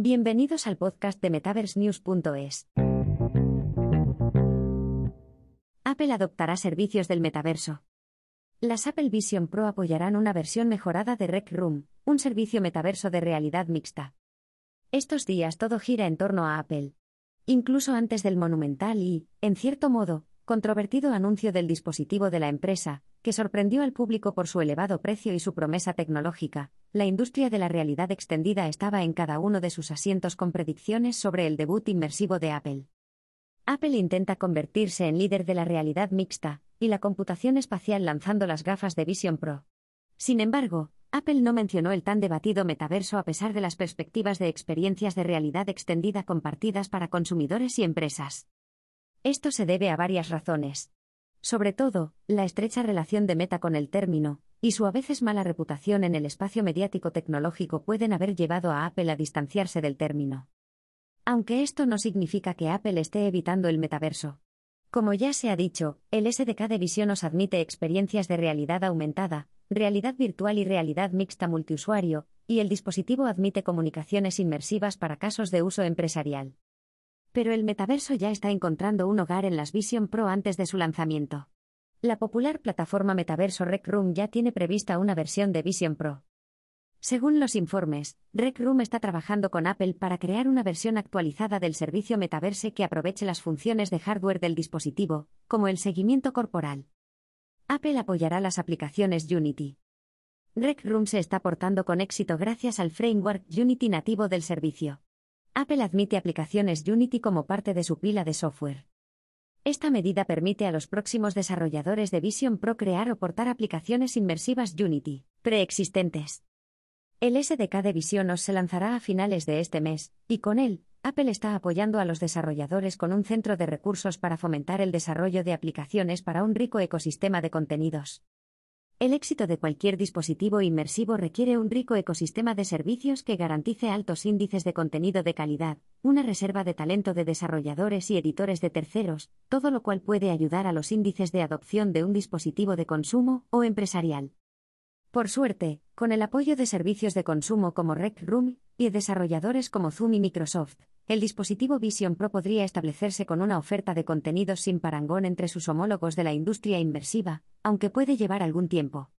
Bienvenidos al podcast de MetaverseNews.es. Apple adoptará servicios del metaverso. Las Apple Vision Pro apoyarán una versión mejorada de Rec Room, un servicio metaverso de realidad mixta. Estos días todo gira en torno a Apple. Incluso antes del monumental y, en cierto modo, controvertido anuncio del dispositivo de la empresa, que sorprendió al público por su elevado precio y su promesa tecnológica, la industria de la realidad extendida estaba en cada uno de sus asientos con predicciones sobre el debut inmersivo de Apple. Apple intenta convertirse en líder de la realidad mixta y la computación espacial lanzando las gafas de Vision Pro. Sin embargo, Apple no mencionó el tan debatido metaverso a pesar de las perspectivas de experiencias de realidad extendida compartidas para consumidores y empresas. Esto se debe a varias razones. Sobre todo, la estrecha relación de Meta con el término, y su a veces mala reputación en el espacio mediático tecnológico pueden haber llevado a Apple a distanciarse del término. Aunque esto no significa que Apple esté evitando el metaverso. Como ya se ha dicho, el SDK de Vision os admite experiencias de realidad aumentada, realidad virtual y realidad mixta multiusuario, y el dispositivo admite comunicaciones inmersivas para casos de uso empresarial. Pero el metaverso ya está encontrando un hogar en las Vision Pro antes de su lanzamiento. La popular plataforma Metaverso Rec Room ya tiene prevista una versión de Vision Pro. Según los informes, Rec Room está trabajando con Apple para crear una versión actualizada del servicio Metaverse que aproveche las funciones de hardware del dispositivo, como el seguimiento corporal. Apple apoyará las aplicaciones Unity. Rec Room se está portando con éxito gracias al framework Unity nativo del servicio. Apple admite aplicaciones Unity como parte de su pila de software. Esta medida permite a los próximos desarrolladores de Vision Pro crear o portar aplicaciones inmersivas Unity, preexistentes. El SDK de Vision OS se lanzará a finales de este mes, y con él, Apple está apoyando a los desarrolladores con un centro de recursos para fomentar el desarrollo de aplicaciones para un rico ecosistema de contenidos. El éxito de cualquier dispositivo inmersivo requiere un rico ecosistema de servicios que garantice altos índices de contenido de calidad, una reserva de talento de desarrolladores y editores de terceros, todo lo cual puede ayudar a los índices de adopción de un dispositivo de consumo o empresarial. Por suerte, con el apoyo de servicios de consumo como Rec Room y desarrolladores como Zoom y Microsoft, el dispositivo Vision Pro podría establecerse con una oferta de contenidos sin parangón entre sus homólogos de la industria inmersiva, aunque puede llevar algún tiempo.